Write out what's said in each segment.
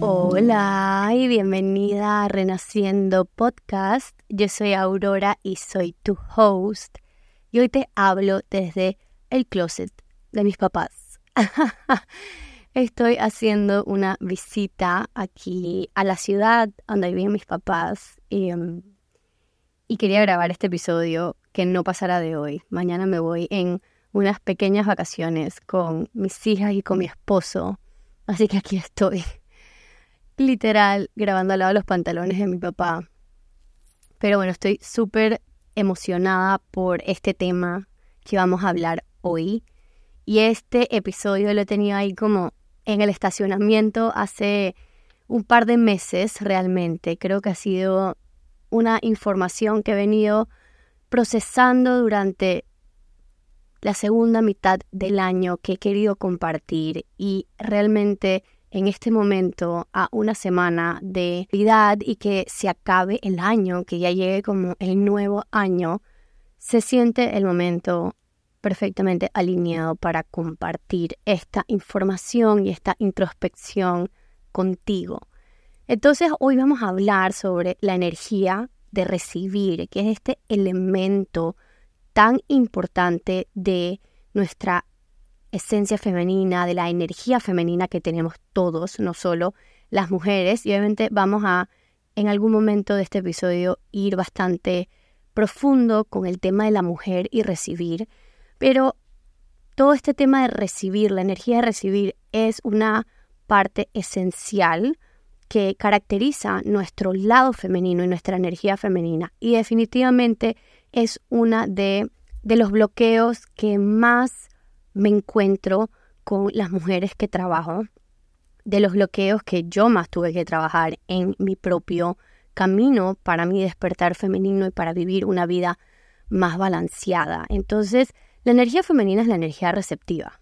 Hola y bienvenida a Renaciendo Podcast. Yo soy Aurora y soy tu host. Y hoy te hablo desde el closet de mis papás. Estoy haciendo una visita aquí a la ciudad donde viven mis papás y, em, y quería grabar este episodio que no pasará de hoy. Mañana me voy en unas pequeñas vacaciones con mis hijas y con mi esposo. Así que aquí estoy literal grabando al lado de los pantalones de mi papá. Pero bueno, estoy súper emocionada por este tema que vamos a hablar hoy. Y este episodio lo he tenido ahí como en el estacionamiento hace un par de meses realmente. Creo que ha sido una información que he venido procesando durante la segunda mitad del año que he querido compartir y realmente en este momento a una semana de Navidad y que se acabe el año, que ya llegue como el nuevo año, se siente el momento perfectamente alineado para compartir esta información y esta introspección contigo. Entonces hoy vamos a hablar sobre la energía de recibir, que es este elemento tan importante de nuestra esencia femenina, de la energía femenina que tenemos todos, no solo las mujeres. Y obviamente vamos a, en algún momento de este episodio, ir bastante profundo con el tema de la mujer y recibir. Pero todo este tema de recibir, la energía de recibir, es una parte esencial que caracteriza nuestro lado femenino y nuestra energía femenina. Y definitivamente es una de, de los bloqueos que más me encuentro con las mujeres que trabajo, de los bloqueos que yo más tuve que trabajar en mi propio camino para mi despertar femenino y para vivir una vida más balanceada. Entonces, la energía femenina es la energía receptiva.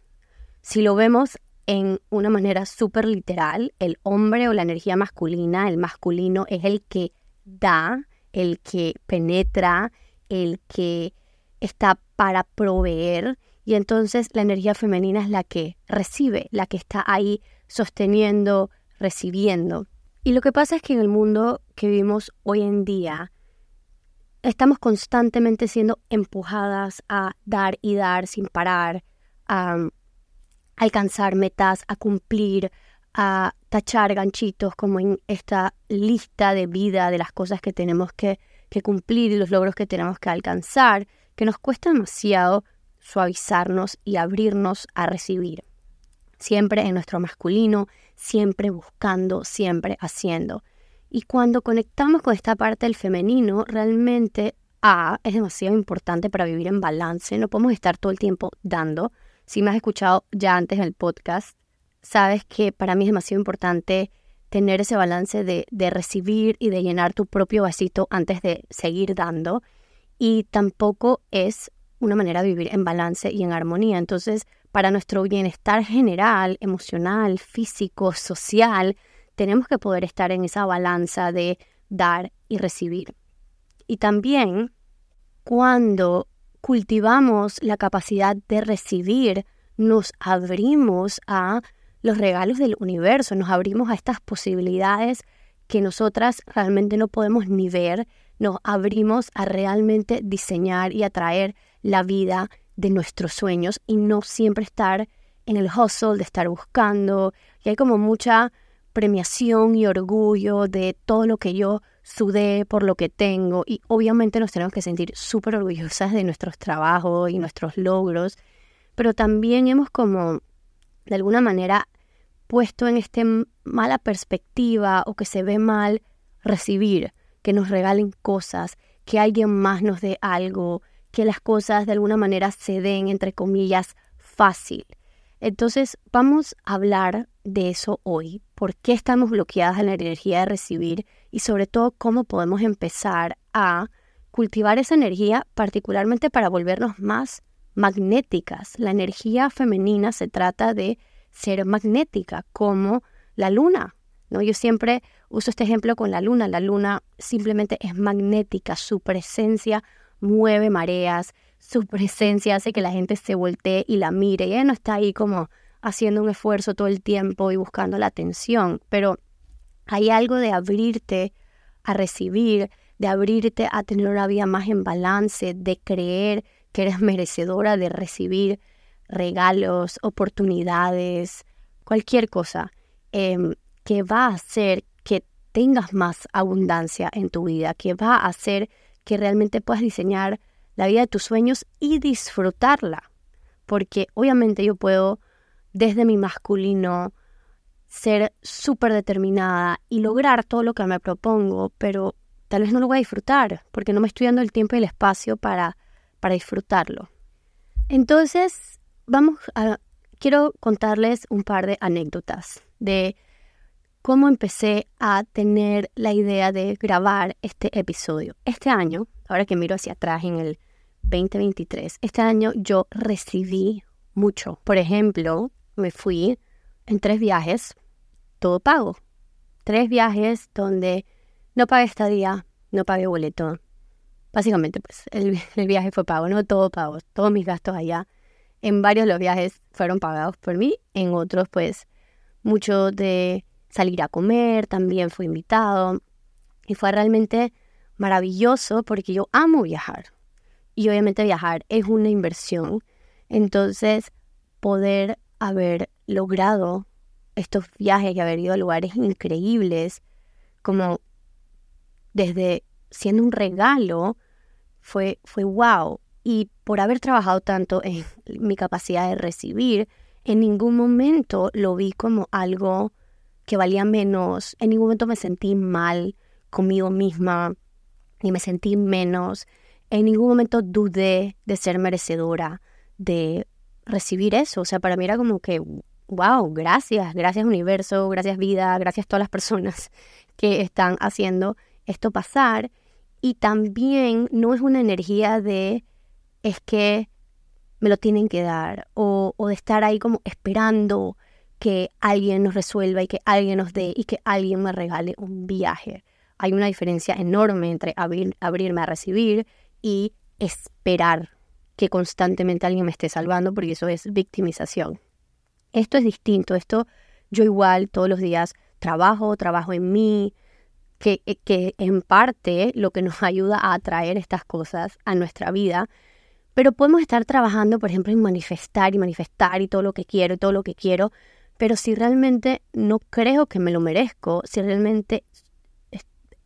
Si lo vemos en una manera súper literal, el hombre o la energía masculina, el masculino es el que da, el que penetra, el que está para proveer y entonces la energía femenina es la que recibe, la que está ahí sosteniendo, recibiendo. Y lo que pasa es que en el mundo que vivimos hoy en día, estamos constantemente siendo empujadas a dar y dar sin parar, a alcanzar metas, a cumplir, a tachar ganchitos como en esta lista de vida de las cosas que tenemos que, que cumplir los logros que tenemos que alcanzar, que nos cuesta demasiado suavizarnos y abrirnos a recibir. Siempre en nuestro masculino, siempre buscando, siempre haciendo. Y cuando conectamos con esta parte del femenino, realmente A es demasiado importante para vivir en balance. No podemos estar todo el tiempo dando. Si me has escuchado ya antes en el podcast, sabes que para mí es demasiado importante tener ese balance de, de recibir y de llenar tu propio vasito antes de seguir dando. Y tampoco es una manera de vivir en balance y en armonía. Entonces, para nuestro bienestar general, emocional, físico, social, tenemos que poder estar en esa balanza de dar y recibir. Y también cuando cultivamos la capacidad de recibir, nos abrimos a los regalos del universo, nos abrimos a estas posibilidades que nosotras realmente no podemos ni ver, nos abrimos a realmente diseñar y atraer la vida de nuestros sueños y no siempre estar en el hustle de estar buscando. Y hay como mucha premiación y orgullo de todo lo que yo sudé por lo que tengo. Y obviamente nos tenemos que sentir súper orgullosas de nuestros trabajos y nuestros logros. Pero también hemos como, de alguna manera, puesto en esta mala perspectiva o que se ve mal recibir, que nos regalen cosas, que alguien más nos dé algo, que las cosas de alguna manera se den, entre comillas, fácil. Entonces vamos a hablar de eso hoy, por qué estamos bloqueadas en la energía de recibir y sobre todo cómo podemos empezar a cultivar esa energía particularmente para volvernos más magnéticas. La energía femenina se trata de ser magnética como la luna. ¿no? Yo siempre uso este ejemplo con la luna. La luna simplemente es magnética, su presencia mueve mareas, su presencia hace que la gente se voltee y la mire. Y ella no está ahí como haciendo un esfuerzo todo el tiempo y buscando la atención, pero hay algo de abrirte a recibir, de abrirte a tener una vida más en balance, de creer que eres merecedora de recibir regalos, oportunidades, cualquier cosa em, que va a hacer que tengas más abundancia en tu vida, que va a hacer que realmente puedas diseñar la vida de tus sueños y disfrutarla. Porque obviamente yo puedo desde mi masculino ser súper determinada y lograr todo lo que me propongo, pero tal vez no lo voy a disfrutar porque no me estoy dando el tiempo y el espacio para, para disfrutarlo. Entonces, vamos a, quiero contarles un par de anécdotas de cómo empecé a tener la idea de grabar este episodio. Este año, ahora que miro hacia atrás en el 2023, este año yo recibí mucho. Por ejemplo, me fui en tres viajes, todo pago. Tres viajes donde no pagué estadía, no pagué boleto. Básicamente, pues el, el viaje fue pago, no todo pago, todos mis gastos allá. En varios los viajes fueron pagados por mí, en otros, pues, mucho de salir a comer, también fui invitado. Y fue realmente maravilloso porque yo amo viajar. Y obviamente viajar es una inversión. Entonces, poder haber logrado estos viajes y haber ido a lugares increíbles, como desde siendo un regalo, fue, fue wow. Y por haber trabajado tanto en mi capacidad de recibir, en ningún momento lo vi como algo que valía menos, en ningún momento me sentí mal conmigo misma, ni me sentí menos, en ningún momento dudé de ser merecedora de recibir eso. O sea, para mí era como que, wow, gracias, gracias universo, gracias vida, gracias todas las personas que están haciendo esto pasar. Y también no es una energía de, es que me lo tienen que dar, o, de estar ahí como esperando que alguien nos resuelva y que alguien nos dé y que alguien me regale un viaje. Hay una diferencia enorme entre abrirme a recibir y esperar que constantemente alguien me esté salvando, porque eso es victimización. Esto es distinto, esto yo igual todos los días trabajo, trabajo en mí, que, eh, que en parte lo que nos ayuda a atraer estas cosas a nuestra vida, pero podemos estar trabajando, por ejemplo, en manifestar y manifestar y todo lo que quiero y todo lo que quiero, pero si realmente no creo que me lo merezco, si realmente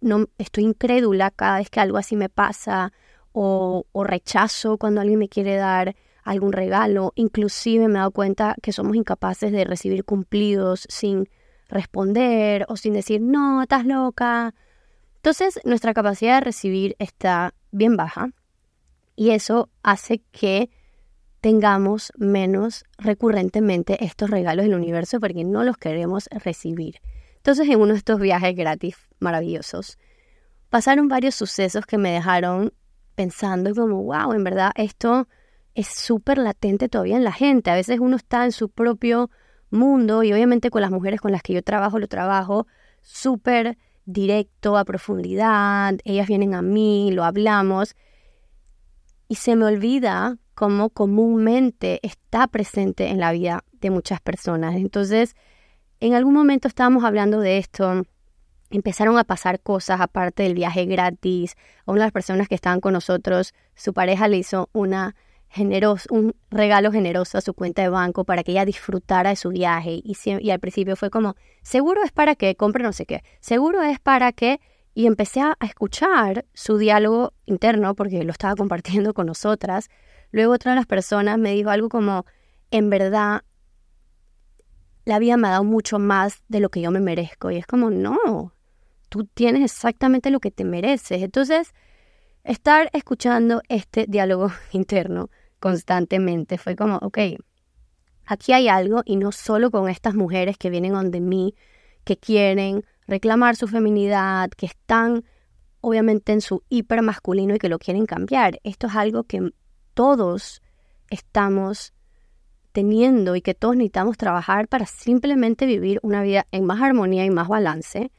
no estoy incrédula cada vez que algo así me pasa, o, rechazo cuando alguien me quiere dar algún regalo. Inclusive me he dado cuenta que somos incapaces de recibir cumplidos sin responder o sin decir, no, estás loca. Entonces nuestra capacidad de recibir está bien baja y eso hace que tengamos menos recurrentemente estos regalos del universo porque no los queremos recibir. Entonces en uno de estos viajes gratis maravillosos pasaron varios sucesos que me dejaron pensando como, wow, en verdad esto es súper latente todavía en la gente. A veces uno está en su propio mundo y obviamente con las mujeres con las que yo trabajo, lo trabajo súper directo, a profundidad. Ellas vienen a mí, lo hablamos y se me olvida cómo comúnmente está presente en la vida de muchas personas. Entonces, en algún momento estábamos hablando de esto empezaron a pasar cosas aparte del viaje gratis. Una de las personas que estaban con nosotros, su pareja le hizo una un regalo generoso a su cuenta de banco para que ella disfrutara de su viaje. Y, y al principio fue como, seguro es para que compre no sé qué, seguro es para que... Y empecé a escuchar su diálogo interno porque lo estaba compartiendo con nosotras. Luego otra de las personas me dijo algo como, en verdad, la vida me ha dado mucho más de lo que yo me merezco. Y es como, no, tú tienes exactamente lo que te mereces. Entonces, estar escuchando este diálogo interno constantemente fue como, ok, aquí hay algo y no solo con estas mujeres que vienen donde mí, que quieren reclamar su feminidad, que están obviamente en su hiper masculino y que lo quieren cambiar. Esto es algo que todos estamos teniendo y que todos necesitamos trabajar para simplemente vivir una vida en más armonía y más balance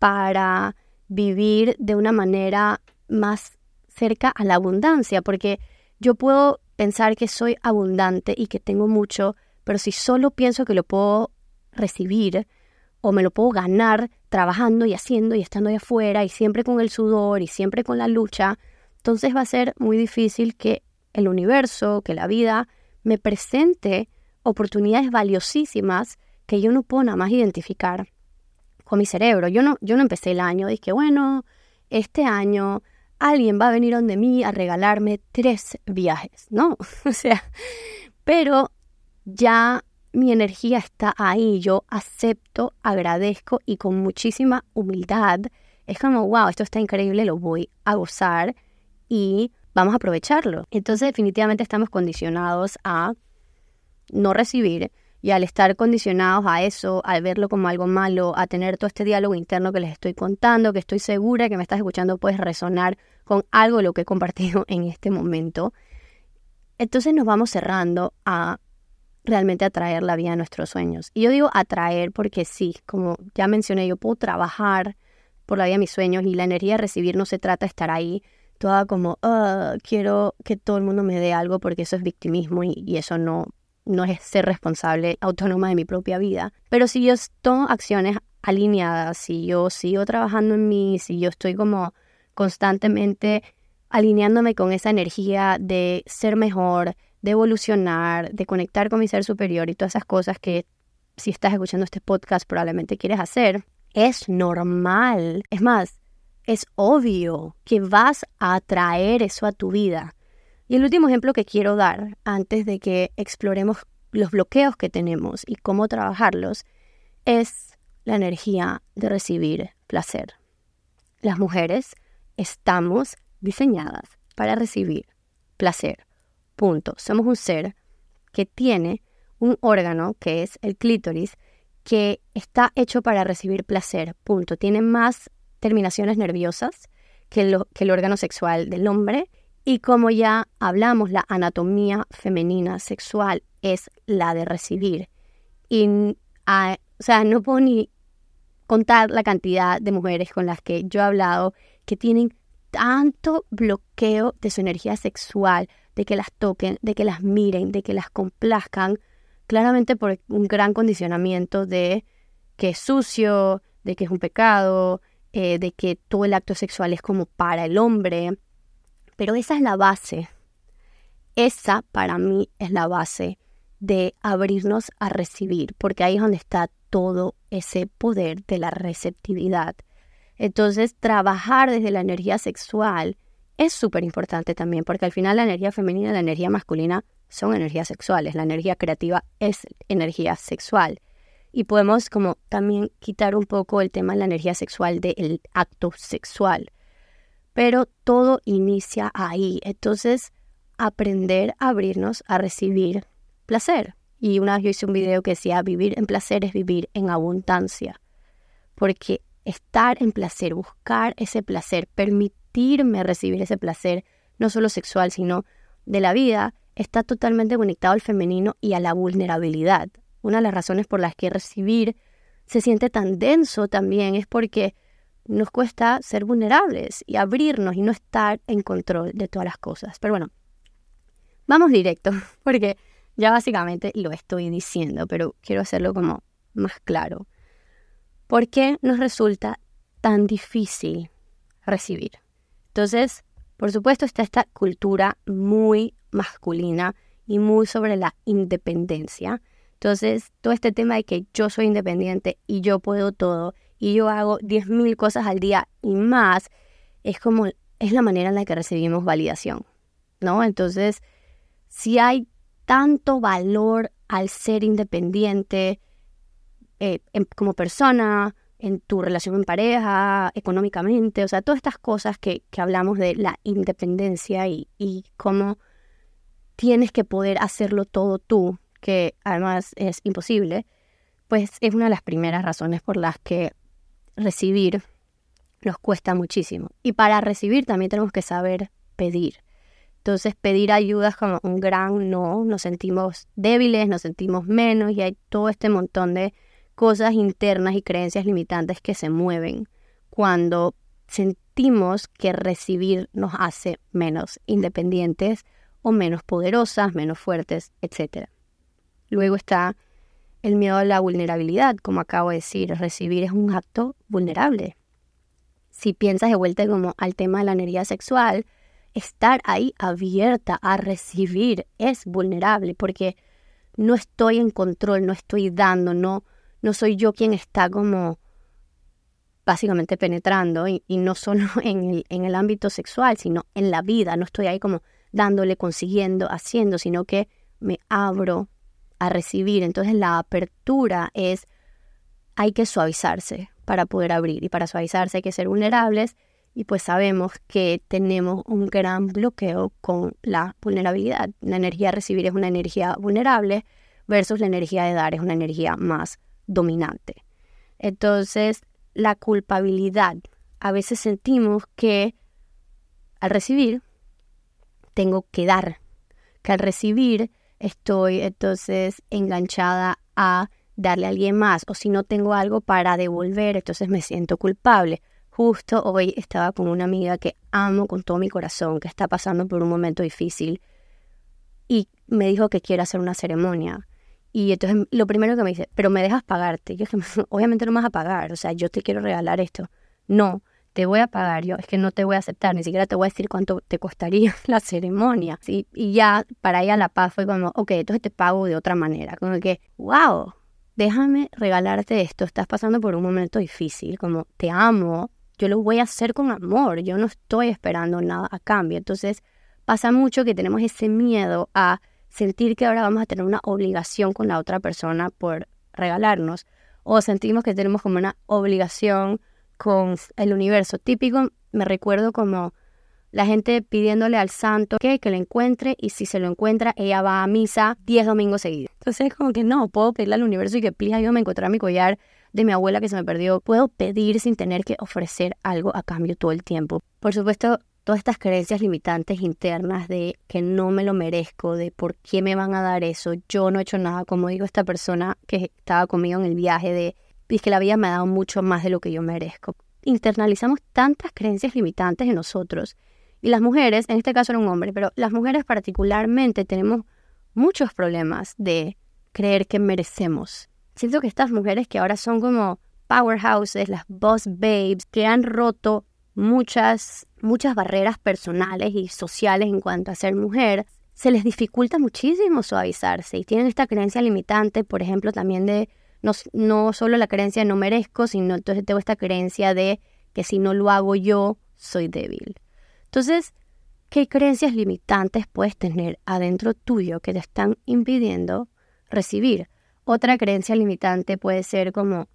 para vivir de una manera más cerca a la abundancia, porque yo puedo pensar que soy abundante y que tengo mucho, Pero si solo pienso que lo puedo recibir o me lo puedo ganar trabajando y haciendo y estando ahí afuera y siempre con el sudor y siempre con la lucha, entonces va a ser muy difícil que el universo, que la vida me presente oportunidades valiosísimas que yo no puedo nada más identificar con mi cerebro. Yo no, yo no empecé el año, dije, bueno, este año alguien va a venir donde mí a regalarme tres viajes, ¿no? o sea, pero ya mi energía está ahí, yo acepto, agradezco y con muchísima humildad es como, wow, esto está increíble, lo voy a gozar y vamos a aprovecharlo. Entonces definitivamente estamos condicionados a no recibir y al estar condicionados a eso, al verlo como algo malo, a tener todo este diálogo interno que les estoy contando, que estoy segura que me estás escuchando, puedes resonar con algo lo que he compartido en este momento. Entonces nos vamos cerrando a realmente atraer la vida a nuestros sueños. Y yo digo atraer porque sí, como ya mencioné, yo puedo trabajar por la vida de mis sueños y la energía de recibir no se trata de estar ahí toda como, ah, quiero que todo el mundo me dé algo porque eso es victimismo y, y eso no, no es ser responsable autónoma de mi propia vida. Pero si yo tomo acciones alineadas, si yo sigo trabajando en mí, si yo estoy como constantemente alineándome con esa energía de ser mejor, de evolucionar, de conectar con mi ser superior y todas esas cosas que si estás escuchando este podcast probablemente quieres hacer, es normal. Es más, es obvio que vas a atraer eso a tu vida. Y el último ejemplo que quiero dar antes de que exploremos los bloqueos que tenemos y cómo trabajarlos es la energía de recibir placer. Las mujeres estamos diseñadas para recibir placer. Punto. Somos un ser que tiene un órgano que es el clítoris que está hecho para recibir placer. Punto. Tiene más terminaciones nerviosas que, que el órgano sexual del hombre. Y como ya hablamos, la anatomía femenina sexual es la de recibir. Y, o sea, no puedo ni contar la cantidad de mujeres con las que yo he hablado que tienen tanto bloqueo de su energía sexual de que las toquen, de que las miren, de que las complazcan, claramente por un gran condicionamiento de que es sucio, de que es un pecado, eh, de que todo el acto sexual es como para el hombre. Pero esa es la base. Esa para mí es la base de abrirnos a recibir, porque ahí es donde está todo ese poder de la receptividad. Entonces, trabajar desde la energía sexual es súper importante también, porque al final la energía femenina y la energía masculina son energías sexuales, la energía creativa es energía sexual. Y podemos como también quitar un poco el tema de la energía sexual del acto sexual. Pero todo inicia ahí. Entonces, aprender a abrirnos a recibir placer. Y una vez yo hice un video que decía, vivir en placer es vivir en abundancia. Porque estar en placer, buscar ese placer, permitir recibir ese placer, no solo sexual, sino de la vida, está totalmente conectado al femenino y a la vulnerabilidad. Una de las razones por las que recibir se siente tan denso también es porque nos cuesta ser vulnerables y abrirnos y no estar en control de todas las cosas. Pero bueno, vamos directo, porque ya básicamente lo estoy diciendo, pero quiero hacerlo como más claro. ¿Por qué nos resulta tan difícil recibir? Entonces, por supuesto, está esta cultura muy masculina y muy sobre la independencia. Entonces, todo este tema de que yo soy independiente y yo puedo todo y yo hago 10.000 cosas al día y más, es como, es la manera en la que recibimos validación, ¿no? Entonces, si hay tanto valor al ser independiente eh, como persona, en tu relación en pareja, económicamente, o sea, todas estas cosas que, hablamos de la independencia y, y, cómo tienes que poder hacerlo todo tú, que además es imposible, pues es una de las primeras razones por las que recibir nos cuesta muchísimo. Y para recibir también tenemos que saber pedir. Entonces pedir ayuda es como un gran no, nos sentimos débiles, nos sentimos menos y hay todo este montón de cosas internas y creencias limitantes que se mueven cuando sentimos que recibir nos hace menos independientes o menos poderosas, menos fuertes, etc. Luego está el miedo a la vulnerabilidad, como acabo de decir, recibir es un acto vulnerable. Si piensas de vuelta como al tema de la energía sexual, estar ahí abierta a recibir es vulnerable porque no estoy en control, no estoy dando, no, no soy yo quien está como básicamente penetrando y, no solo en el, ámbito sexual, sino en la vida, no estoy ahí como dándole, consiguiendo, haciendo, sino que me abro a recibir. Entonces la apertura es, hay que suavizarse para poder abrir y para suavizarse hay que ser vulnerables y pues sabemos que tenemos un gran bloqueo con la vulnerabilidad. La energía de recibir es una energía vulnerable versus la energía de dar es una energía más dominante. Entonces, la culpabilidad. A veces sentimos que al recibir tengo que dar, que al recibir estoy entonces enganchada a darle a alguien más o si no tengo algo para devolver, entonces me siento culpable. Justo hoy estaba con una amiga que amo con todo mi corazón, que está pasando por un momento difícil y me dijo que quiere hacer una ceremonia. Y entonces lo primero que me dice, pero me dejas pagarte. Yo es que obviamente no me vas a pagar, o sea, yo te quiero regalar esto. No, te voy a pagar, yo es que no te voy a aceptar, ni siquiera te voy a decir cuánto te costaría la ceremonia. ¿sí? Y ya para ella la paz fue como, ok, entonces te pago de otra manera. Como que, wow, déjame regalarte esto, estás pasando por un momento difícil, como te amo, yo lo voy a hacer con amor, yo no estoy esperando nada a cambio. Entonces pasa mucho que tenemos ese miedo a sentir que ahora vamos a tener una obligación con la otra persona por regalarnos o sentimos que tenemos como una obligación con el universo. Típico, me recuerdo como la gente pidiéndole al santo que, que lo encuentre y si se lo encuentra, ella va a misa 10 domingos seguidos. Entonces es como que no, puedo pedirle al universo y que please ayúdame a encontrar mi collar de mi abuela que se me perdió. Puedo pedir sin tener que ofrecer algo a cambio todo el tiempo. Por supuesto, todas estas creencias limitantes internas de que no me lo merezco, de por qué me van a dar eso, yo no he hecho nada, como digo esta persona que estaba conmigo en el viaje de es que la vida me ha dado mucho más de lo que yo merezco. Internalizamos tantas creencias limitantes en nosotros. Y las mujeres, en este caso era un hombre, pero las mujeres particularmente tenemos muchos problemas de creer que merecemos. Siento que estas mujeres que ahora son como powerhouses, las boss babes, que han roto muchas, muchas barreras personales y sociales en cuanto a ser mujer, se les dificulta muchísimo suavizarse y tienen esta creencia limitante, por ejemplo, también de no, no solo la creencia de no merezco, sino entonces tengo esta creencia de que si no lo hago yo, soy débil. Entonces, ¿qué creencias limitantes puedes tener adentro tuyo que te están impidiendo recibir? Otra creencia limitante puede ser como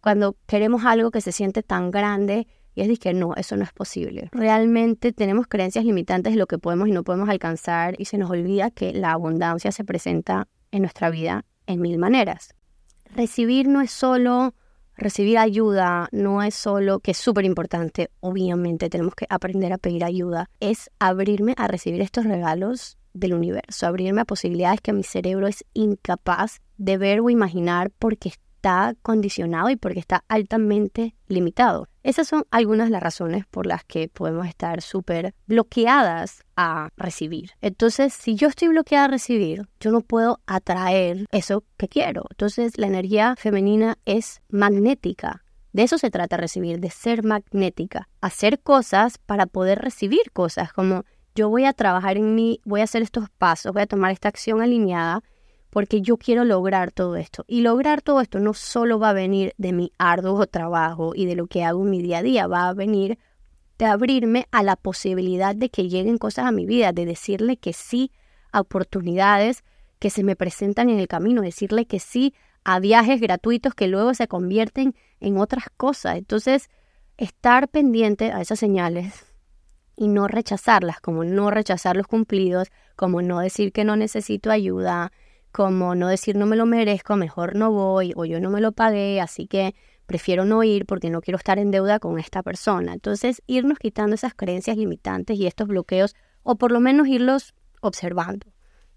cuando queremos algo que se siente tan grande y es que no, eso no es posible. Realmente tenemos creencias limitantes de lo que podemos y no podemos alcanzar y se nos olvida que la abundancia se presenta en nuestra vida en mil maneras recibir no es solo recibir ayuda, no es solo que es súper importante, obviamente tenemos que aprender a pedir ayuda, es abrirme a recibir estos regalos del universo, abrirme a posibilidades que mi cerebro es incapaz de ver o imaginar porque está condicionado y porque está altamente limitado. Esas son algunas de las razones por las que podemos estar súper bloqueadas a recibir. Entonces, si yo estoy bloqueada a recibir, yo no puedo atraer eso que quiero. Entonces, la energía femenina es magnética. De eso se trata recibir, de ser magnética. Hacer cosas para poder recibir cosas, como yo voy a trabajar en mí, voy a hacer estos pasos, voy a tomar esta acción alineada porque yo quiero lograr todo esto. Y lograr todo esto no solo va a venir de mi arduo trabajo y de lo que hago en mi día a día, va a venir de abrirme a la posibilidad de que lleguen cosas a mi vida, de decirle que sí a oportunidades que se me presentan en el camino, decirle que sí a viajes gratuitos que luego se convierten en otras cosas. Entonces, estar pendiente a esas señales y no rechazarlas, como no rechazar los cumplidos, como no decir que no necesito ayuda, como no decir no me lo merezco, mejor no voy o yo no me lo pagué, así que prefiero no ir porque no quiero estar en deuda con esta persona. Entonces, irnos quitando esas creencias limitantes y estos bloqueos o por lo menos irlos observando,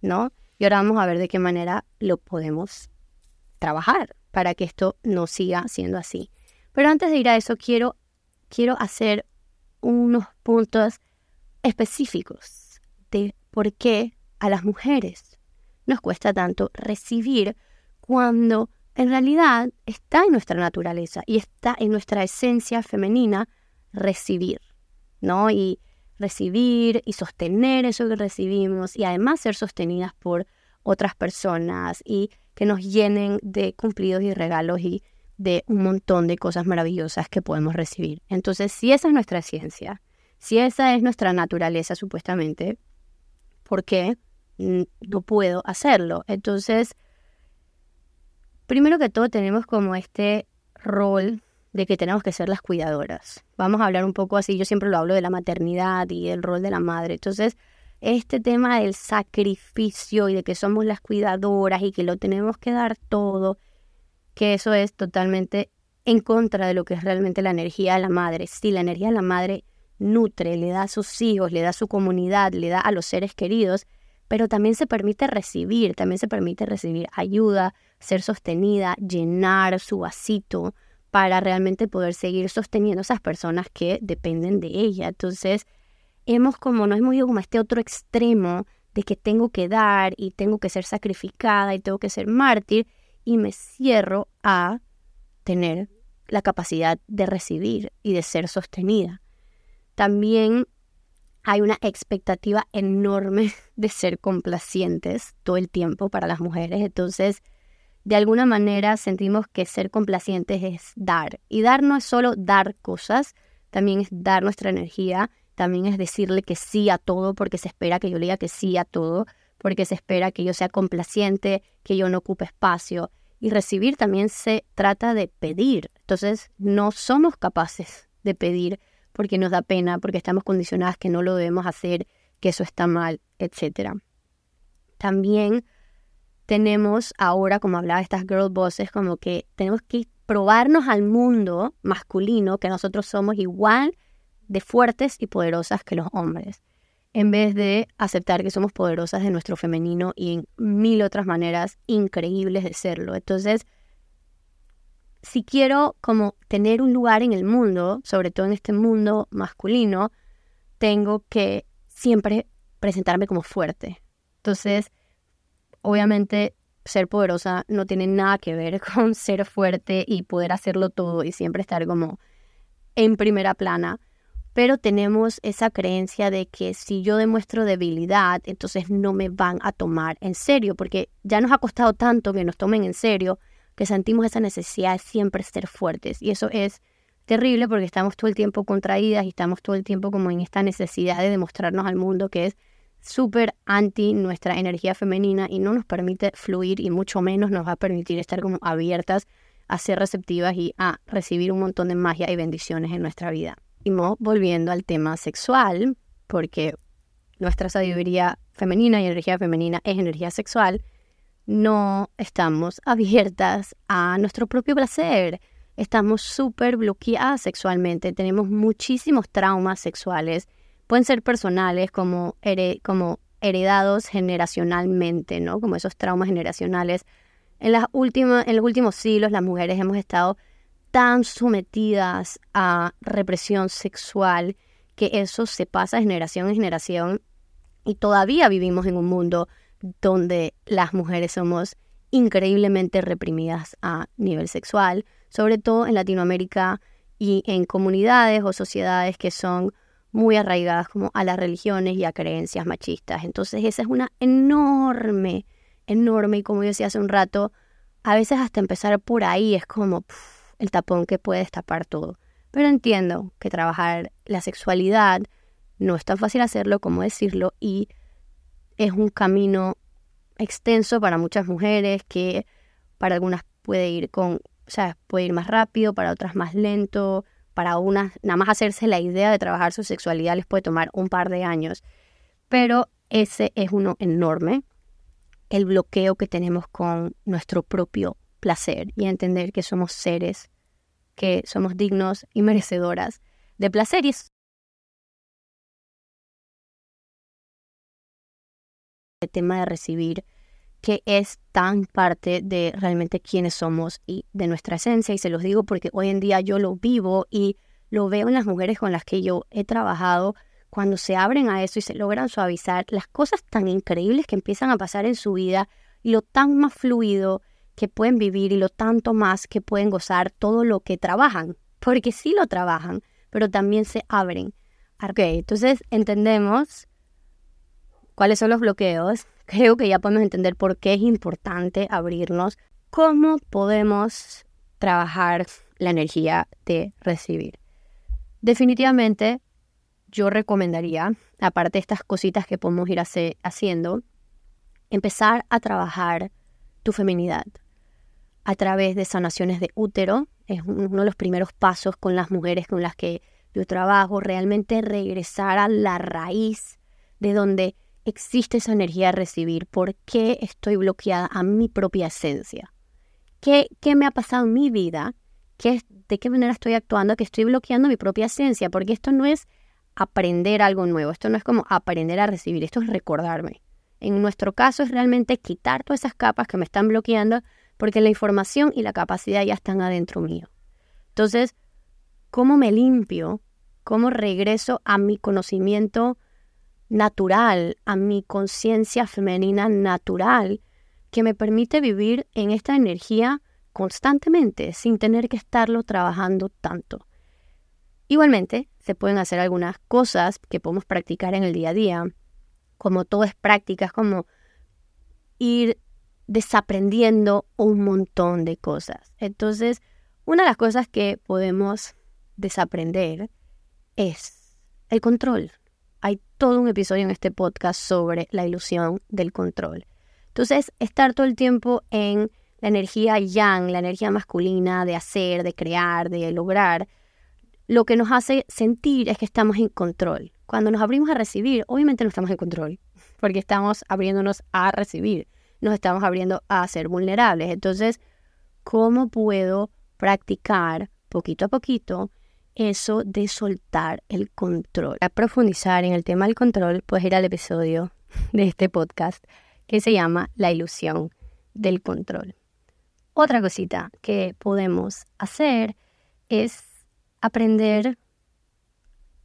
¿no? Y ahora vamos a ver de qué manera lo podemos trabajar para que esto no siga siendo así. Pero antes de ir a eso, quiero, quiero hacer unos puntos específicos de por qué a las mujeres nos cuesta tanto recibir cuando en realidad está en nuestra naturaleza y está en nuestra esencia femenina recibir, ¿no? Y recibir y sostener eso que recibimos y además ser sostenidas por otras personas y que nos llenen de cumplidos y regalos y de un montón de cosas maravillosas que podemos recibir. Entonces, si esa es nuestra ciencia, si esa es nuestra naturaleza supuestamente, ¿por qué no puedo hacerlo? Entonces, primero que todo tenemos como este rol de que tenemos que ser las cuidadoras. Vamos a hablar un poco así, yo siempre lo hablo de la maternidad y el rol de la madre. Entonces, este tema del sacrificio y de que somos las cuidadoras y que lo tenemos que dar todo, que eso es totalmente en contra de lo que es realmente la energía de la madre. Sí, la energía de la madre nutre, le da a sus hijos, le da a su comunidad, le da a los seres queridos, pero también se permite recibir, también se permite recibir ayuda, ser sostenida, llenar su vasito, para realmente poder seguir sosteniendo a esas personas que dependen de ella. Entonces, hemos como, no hemos ido como a este otro extremo de que tengo que dar y tengo que ser sacrificada y tengo que ser mártir y me cierro a tener la capacidad de recibir y de ser sostenida. También hay una expectativa enorme de ser complacientes todo el tiempo para las mujeres. Entonces, de alguna manera sentimos que ser complacientes es dar. Y dar no es solo dar cosas, también es dar nuestra energía, también es decirle que sí a todo porque se espera que yo le diga que sí a todo, porque se espera que yo sea complaciente, que yo no ocupe espacio. Y recibir también se trata de pedir. Entonces no somos capaces de pedir porque nos da pena, porque estamos condicionadas que no lo debemos hacer, que eso está mal, etc. También tenemos ahora, como hablaba estas girl bosses, como que tenemos que probarnos al mundo masculino que nosotros somos igual de fuertes y poderosas que los hombres, en vez de aceptar que somos poderosas de nuestro femenino y en mil otras maneras increíbles de serlo. Entonces, si quiero como tener un lugar en el mundo, sobre todo en este mundo masculino, tengo que siempre presentarme como fuerte. Entonces, obviamente ser poderosa no tiene nada que ver con ser fuerte y poder hacerlo todo y siempre estar como en primera plana. Pero tenemos esa creencia de que si yo demuestro debilidad, entonces no me van a tomar en serio, porque ya nos ha costado tanto que nos tomen en serio, que sentimos esa necesidad de siempre ser fuertes. Y eso es terrible porque estamos todo el tiempo contraídas y estamos todo el tiempo como en esta necesidad de demostrarnos al mundo que es súper anti nuestra energía femenina y no nos permite fluir y mucho menos nos va a permitir estar como abiertas a ser receptivas y a recibir un montón de magia y bendiciones en nuestra vida. Y volviendo al tema sexual, porque nuestra sabiduría femenina y energía femenina es energía sexual, no estamos abiertas a nuestro propio placer. Estamos súper bloqueadas sexualmente, tenemos muchísimos traumas sexuales pueden ser personales como, como heredados generacionalmente, ¿no? Como esos traumas generacionales. En, las últimas, en los últimos siglos las mujeres hemos estado tan sometidas a represión sexual que eso se pasa de generación en generación y todavía vivimos en un mundo donde las mujeres somos increíblemente reprimidas a nivel sexual, sobre todo en Latinoamérica y en comunidades o sociedades que son muy arraigadas como a las religiones y a creencias machistas. Entonces esa es una enorme, enorme, y como yo decía hace un rato, a veces hasta empezar por ahí es como el tapón que puede destapar todo. Pero entiendo que trabajar la sexualidad no es tan fácil hacerlo como decirlo y es un camino extenso para muchas mujeres que para algunas puede ir con, o sea, puede ir más rápido, para otras más lento, para unas, nada más hacerse la idea de trabajar su sexualidad les puede tomar un par de años, pero ese es uno enorme, el bloqueo que tenemos con nuestro propio placer y entender que somos seres, que somos dignos y merecedoras de placer. Y el tema de recibir que es tan parte de realmente quiénes somos y de nuestra esencia. Y se los digo porque hoy en día yo lo vivo y lo veo en las mujeres con las que yo he trabajado cuando se abren a eso y se logran suavizar, las cosas tan increíbles que empiezan a pasar en su vida y lo tan más fluido que pueden vivir y lo tanto más que pueden gozar todo lo que trabajan, porque sí lo trabajan, pero también se abren. Ok, entonces entendemos cuáles son los bloqueos. Creo que ya podemos entender por qué es importante abrirnos, cómo podemos trabajar la energía de recibir. Definitivamente, yo recomendaría, aparte de estas cositas que podemos ir haciendo, empezar a trabajar tu feminidad a través de sanaciones de útero. Es uno de los primeros pasos con las mujeres con las que yo trabajo, realmente regresar a la raíz de donde existe esa energía de recibir. ¿Por qué estoy bloqueada a mi propia esencia? ¿Qué, qué me ha pasado en mi vida? ¿Qué, ¿De qué manera estoy actuando que estoy bloqueando mi propia esencia? Porque esto no es aprender algo nuevo, esto no es como aprender a recibir, esto es recordarme. En nuestro caso es realmente quitar todas esas capas que me están bloqueando porque la información y la capacidad ya están adentro mío. Entonces, ¿cómo me limpio? ¿Cómo regreso a mi conocimiento natural, a mi conciencia femenina natural, que me permite vivir en esta energía constantemente, sin tener que estarlo trabajando tanto? Igualmente, se pueden hacer algunas cosas que podemos practicar en el día a día, como todo es práctica, es como ir desaprendiendo un montón de cosas. Entonces, una de las cosas que podemos desaprender es el control. Todo un episodio en este podcast sobre la ilusión del control. Entonces, estar todo el tiempo en la energía yang, la energía masculina de hacer, de crear, de lograr, lo que nos hace sentir es que estamos en control. Cuando nos abrimos a recibir, obviamente no estamos en control, porque estamos abriéndonos a recibir nos estamos abriendo a ser vulnerables. Entonces, ¿cómo puedo practicar poquito a poquito eso de soltar el control? Para profundizar en el tema del control, puedes ir al episodio de este podcast que se llama La ilusión del control. Otra cosita que podemos hacer es aprender,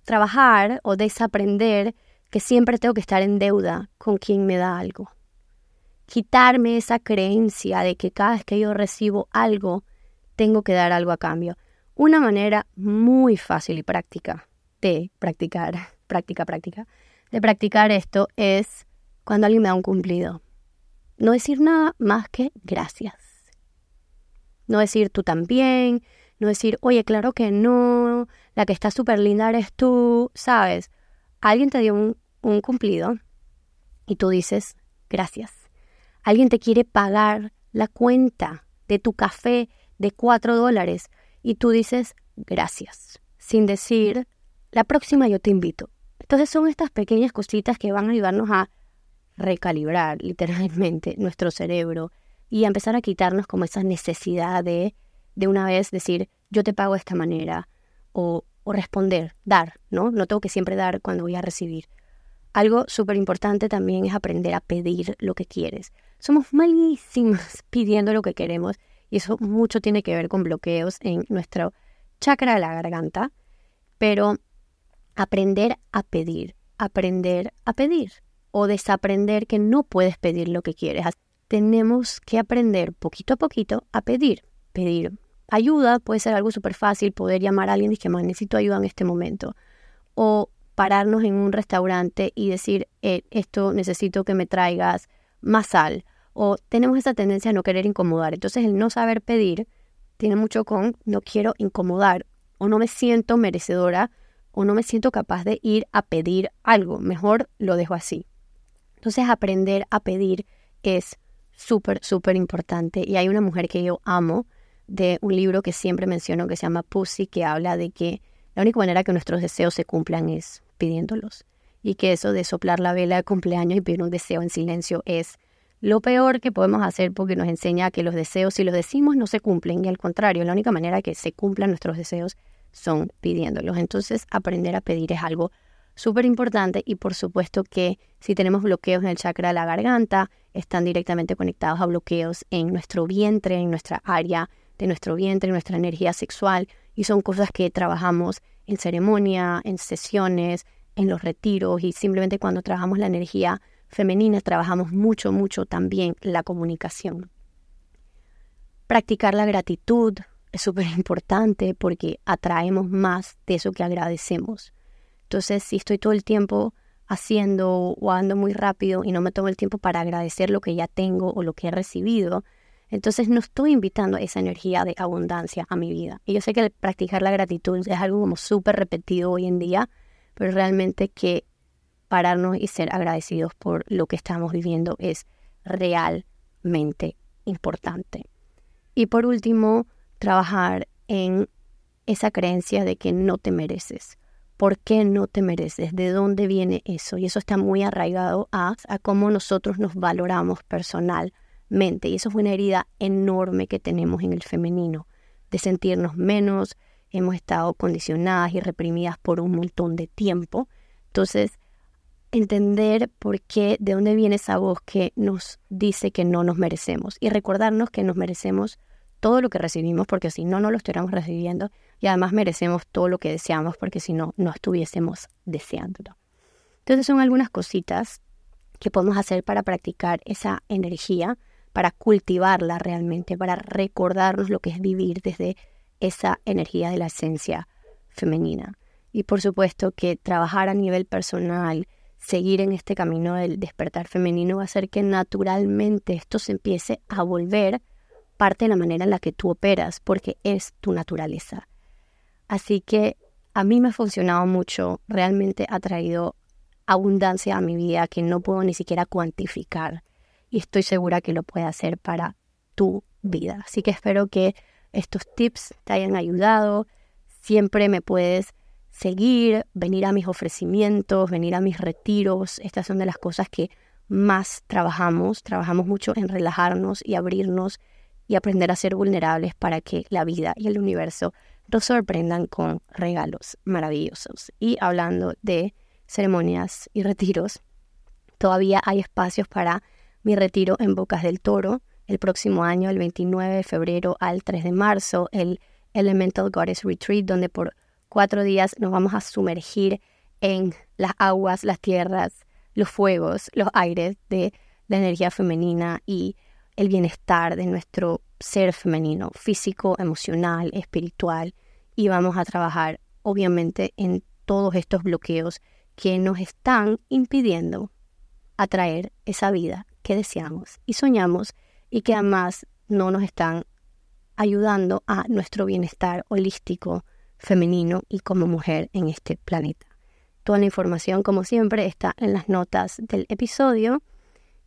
trabajar o desaprender que siempre tengo que estar en deuda con quien me da algo quitarme esa creencia de que cada vez que yo recibo algo, tengo que dar algo a cambio. Una manera muy fácil y práctica de practicar, práctica, práctica, de practicar esto es cuando alguien me da un cumplido. No decir nada más que gracias. No decir tú también, no decir, oye, claro que no, la que está súper linda eres tú, ¿sabes? Alguien te dio un, un cumplido y tú dices, gracias. Alguien te quiere pagar la cuenta de tu café de cuatro dólares y tú dices gracias, sin decir la próxima yo te invito. Entonces son estas pequeñas cositas que van a ayudarnos a recalibrar literalmente nuestro cerebro y a empezar a quitarnos como esa necesidad de de una vez decir yo te pago de esta manera o, o responder, dar, ¿no? No tengo que siempre dar cuando voy a recibir. Algo súper importante también es aprender a pedir lo que quieres. Somos malísimas pidiendo lo que queremos y eso mucho tiene que ver con bloqueos en nuestro chakra de la garganta, pero aprender a pedir, aprender a pedir o desaprender que no puedes pedir lo que quieres. Tenemos que aprender poquito a poquito a pedir, pedir ayuda, puede ser algo súper fácil, poder llamar a alguien y decir, necesito ayuda en este momento. O pararnos en un restaurante y decir, eh, esto necesito que me traigas más sal. O tenemos esa tendencia a no querer incomodar. Entonces el no saber pedir tiene mucho con no quiero incomodar o no me siento merecedora o no me siento capaz de ir a pedir algo. Mejor lo dejo así. Entonces aprender a pedir es súper, súper importante. Y hay una mujer que yo amo de un libro que siempre menciono que se llama Pussy, que habla de que la única manera que nuestros deseos se cumplan es pidiéndolos. Y que eso de soplar la vela de cumpleaños y pedir un deseo en silencio es lo peor que podemos hacer porque nos enseña que los deseos, si los decimos, no se cumplen. Y al contrario, la única manera que se cumplan nuestros deseos son pidiéndolos. Entonces, aprender a pedir es algo súper importante y por supuesto que si tenemos bloqueos en el chakra de la garganta, están directamente conectados a bloqueos en nuestro vientre, en nuestra área de nuestro vientre, en nuestra energía sexual y son cosas que trabajamos en ceremonia, en sesiones, en los retiros y simplemente cuando trabajamos la energía femenina, trabajamos mucho, mucho también la comunicación. Practicar la gratitud es súper importante porque atraemos más de eso que agradecemos. Entonces, si estoy todo el tiempo haciendo o ando muy rápido y no me tomo el tiempo para agradecer lo que ya tengo o lo que he recibido, entonces no estoy invitando esa energía de abundancia a mi vida. Y yo sé que practicar la gratitud es algo como súper repetido hoy en día, pero realmente que pararnos y ser agradecidos por lo que estamos viviendo es realmente importante. Y por último, trabajar en esa creencia de que no te mereces. ¿Por qué no te mereces? ¿De dónde viene eso? Y eso está muy arraigado a, cómo nosotros nos valoramos personalmente. Y eso es una herida enorme que tenemos en el femenino, de sentirnos menos. Hemos estado condicionadas y reprimidas por un montón de tiempo. Entonces, entender por qué, de dónde viene esa voz que nos dice que no nos merecemos y recordarnos que nos merecemos todo lo que recibimos porque si no, no lo estuviéramos recibiendo y además merecemos todo lo que deseamos porque si no, no estuviésemos deseándolo. Entonces son algunas cositas que podemos hacer para practicar esa energía, para cultivarla realmente, para recordarnos lo que es vivir desde esa energía de la esencia femenina. Y por supuesto que trabajar a nivel personal, seguir en este camino del despertar femenino va a hacer que naturalmente esto se empiece a volver parte de la manera en la que tú operas, porque es tu naturaleza. Así que a mí me ha funcionado mucho, realmente ha traído abundancia a mi vida que no puedo ni siquiera cuantificar y estoy segura que lo puede hacer para tu vida. Así que espero que estos tips te hayan ayudado. Siempre me puedes seguir, venir a mis ofrecimientos, venir a mis retiros. Estas son de las cosas que más trabajamos. Trabajamos mucho en relajarnos y abrirnos y aprender a ser vulnerables para que la vida y el universo nos sorprendan con regalos maravillosos. Y hablando de ceremonias y retiros, todavía hay espacios para mi retiro en Bocas del Toro el próximo año, el 29 de febrero al 3 de marzo, el Elemental Goddess Retreat, donde por cuatro días nos vamos a sumergir en las aguas, las tierras, los fuegos, los aires de la energía femenina y el bienestar de nuestro ser femenino, físico, emocional, espiritual. Y vamos a trabajar, obviamente, en todos estos bloqueos que nos están impidiendo atraer esa vida que deseamos y soñamos y que además no nos están ayudando a nuestro bienestar holístico, femenino y como mujer en este planeta. Toda la información, como siempre, está en las notas del episodio.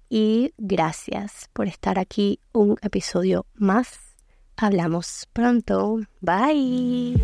Y gracias por estar aquí un episodio más. Hablamos pronto. Bye.